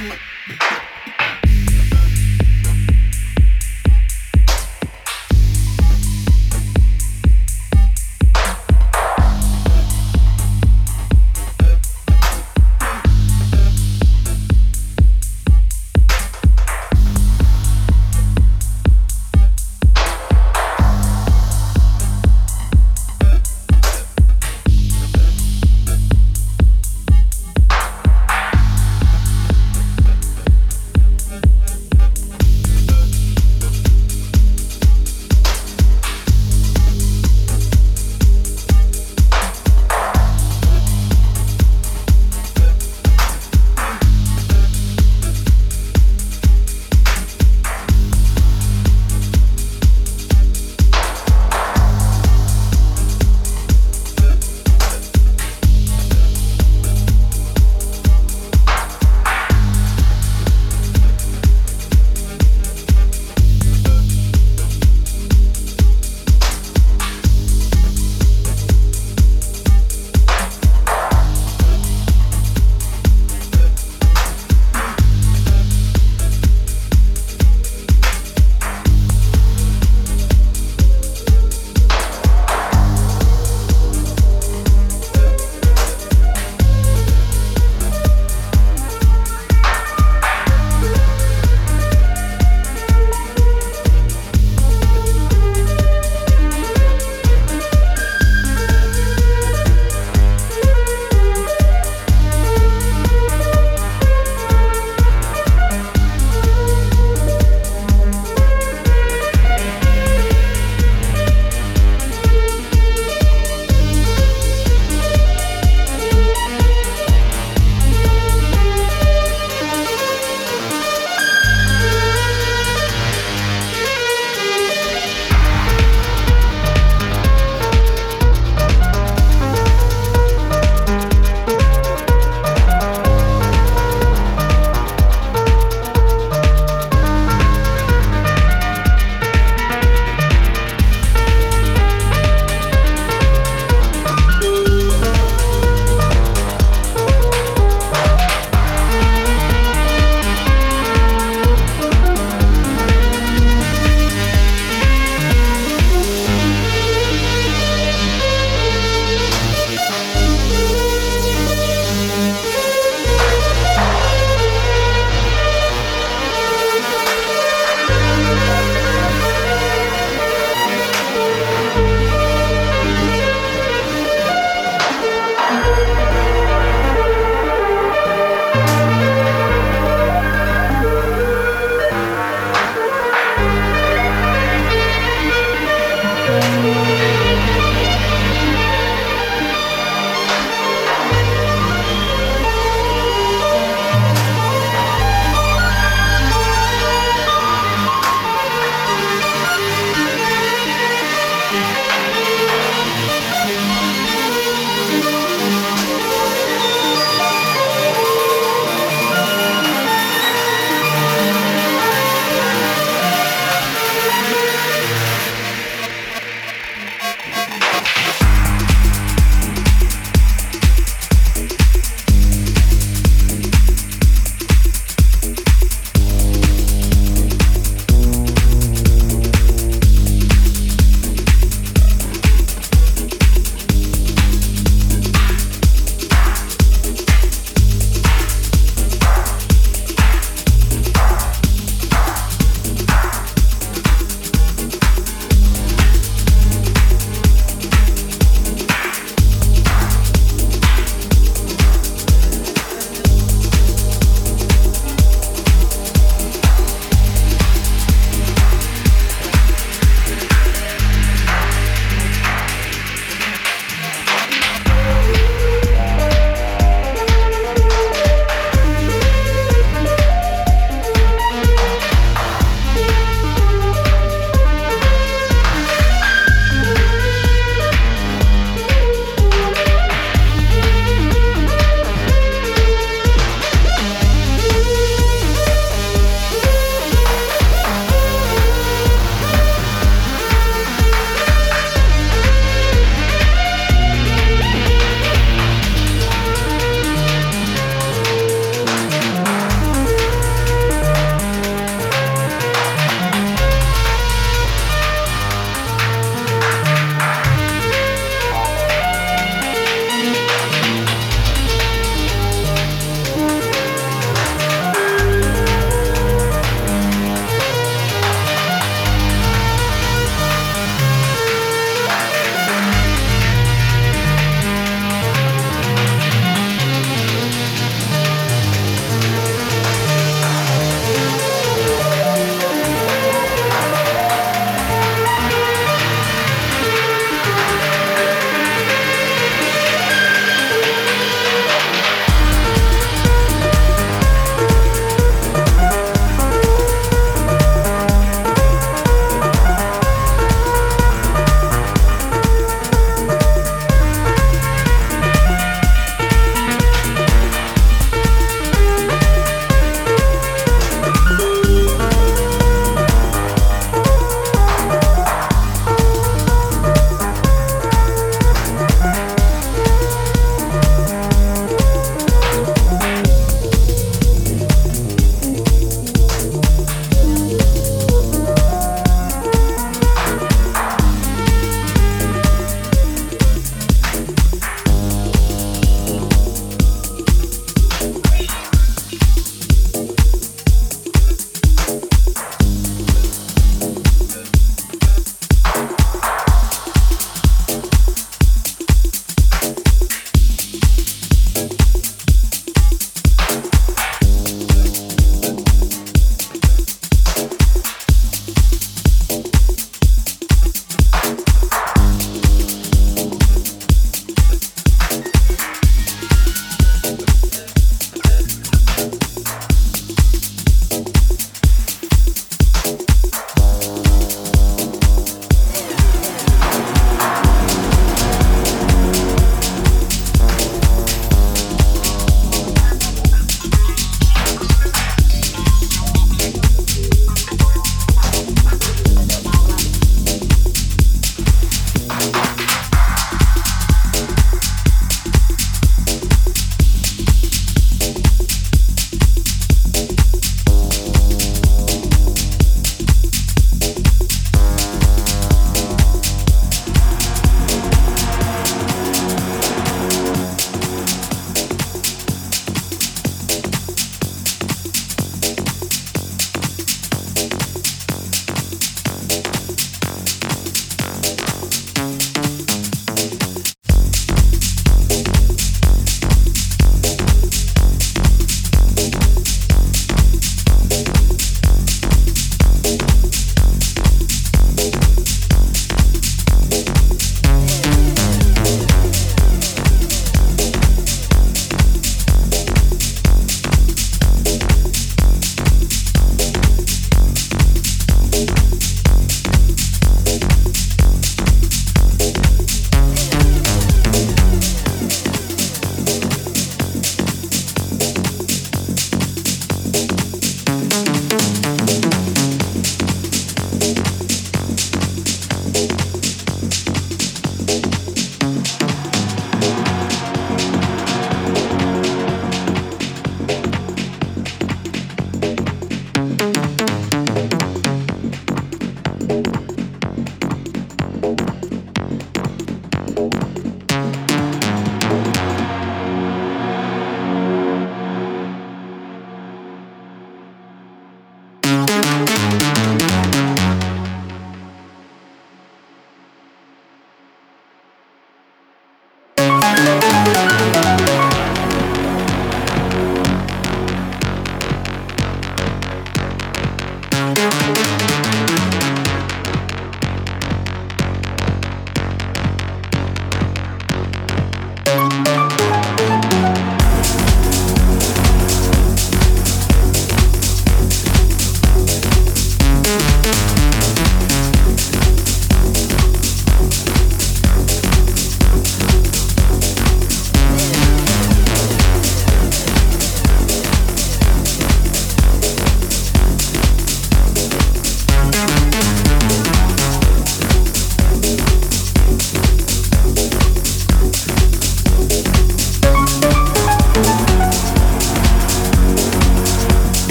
Mm-hmm.